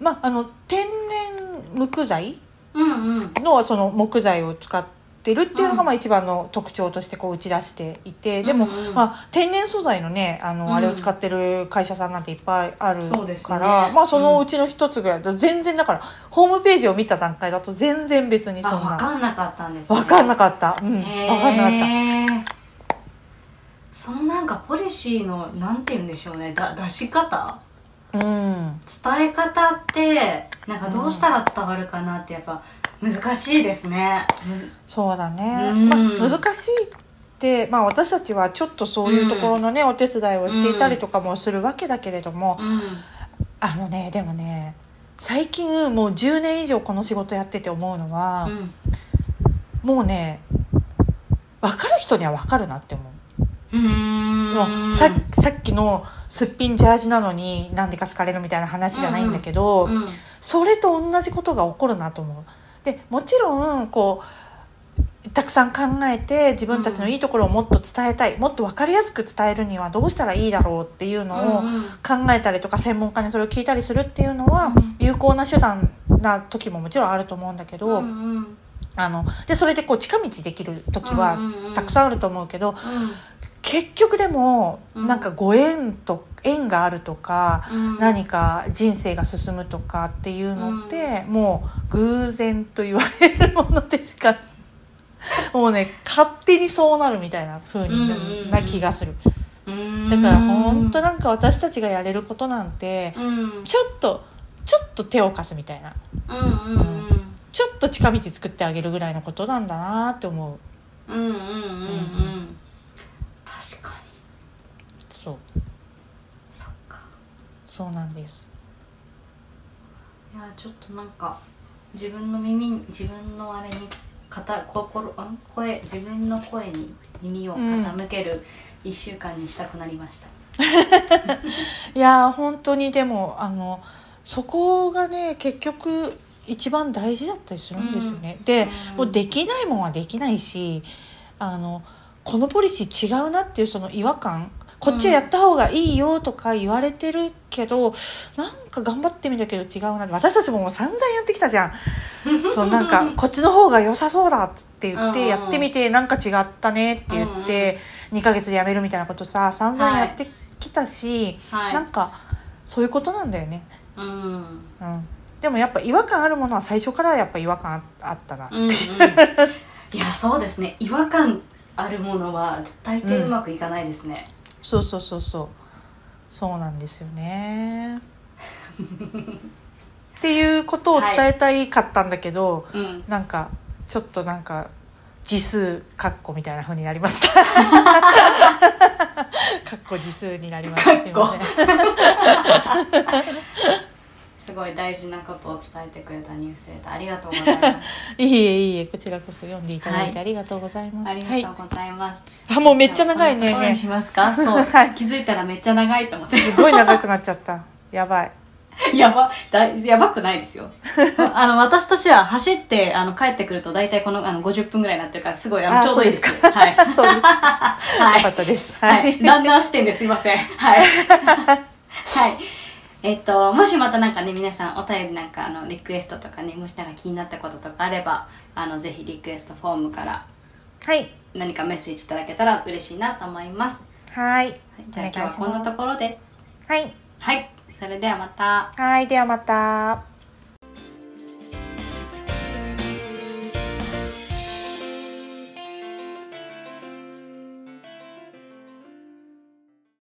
まあ、あの天然木材うんうん。のその木材を使っってるっていうのがまあ一番の特徴としてこう打ち出していてでも、うん。うんまあ、天然素材のねあの、うん。あれを使ってる会社さんなんていっぱいあるそうですね。から、まあそのうちの一つぐらいだと全然だからホームページを見た段階だと全然別にそあ分んなかんなかったんですね。分かんなかった。うん。分かんなかった。へーそのなんかポリシーのなんて言うんでしょうね。だ出し方？うん。伝え方ってなんかどうしたら伝わるかなってやっぱ難しいですね、そうだね、うん。まあ、難しいって、まあ、私たちはちょっとそういうところのね、お手伝いをしていたりとかもするわけだけれども、うん。あのねでもね最近もう10年以上この仕事やってて思うのは、うん。もうね分かる人には分かるなって思う。うーん。もうささっきのすっぴんジャージなのになんでか好かれるみたいな話じゃないんだけど、うんそれと同じことが起こるなと思う。でもちろんこうたくさん考えて自分たちのいいところをもっと伝えたい、もっと分かりやすく伝えるにはどうしたらいいだろうっていうのをうんうん。考えたりとか専門家にそれを聞いたりするっていうのはうん。有効な手段な時ももちろんあると思うんだけど、うんうん。あのでそれでこう近道できる時はうんうんうん。たくさんあると思うけど、う結局でもうん。なんかご縁と縁があるとか、んうん。何か人生が進むとかっていうのって、もう偶然と言われるものでしか もうね勝手にそうなるみたいな風にな,、気がする。うん。だから本当なんか私たちがやれることなんてうん。ちょっとちょっと手を貸すみたいな。うんうんうん。ちょっと近道作ってあげるぐらいのことなんだなって思う。うんうん。うんうん確かに。そう。そっか。そうなんです。いやちょっとなんか自分の耳に自分のあれに肩心ん？声自分の声に耳を傾ける一週間にしたくなりました、いやー本当にでもあのそこがね結局一番大事だったりするんですよね、で、うん。もうできないもんはできないしあのこのポリシー違うなっていうその違和感。こっちはやった方がいいよとか言われてるけど、なんか頑張ってみたけど違うな。って私たちももう散々やってきたじゃん。そのなんかこっちの方が良さそうだっつって言ってうんうんやってみてなんか違ったねって言って2ヶ月で辞めるみたいなことさ散々やってきたし、はい。なんかそういうことなんだよね、うん。うん。うん、でもやっぱ違和感あるものは最初からやっぱ違和感ああったな、うん。いやそうですね。違和感あるものは大抵うまくいかないですね、そうそうそうそう。そうなんですよね。っていうことを伝えたいかったんだけど、うん。なんかちょっとなんか字数カッコみたいな風になりました。カッコ字数になりましたすいませんすごい大事なことを伝えてくれたニュースレターありがとうございます。い いえいいえこちらこそ読んでいただいてはい。ありがとうございます、ありはいがとうございます、あもうめっちゃ長いね。ねしますか？そう、はい気づいたらめっちゃ長いと思って。すごい長くなっちゃった。やばい。やば。だやばくないですよ。あの私としては走ってあの帰ってくると大体このあの50分ぐらいになってるからすごいあのあちょうどいいです。そうですはい。そうです。はい。よかったです。はい、ランナー視点ですいません。はい。はいえっともしまたなんかね皆さんお便りなんかあのリクエストとかねもしなんか気になったこととかあればあのぜひリクエストフォームからはい。何かメッセージいただけたら嬉しいなと思います、はい。はい、じゃあ今日はこんなところで。はい。はい。それではまた。はい。ではまた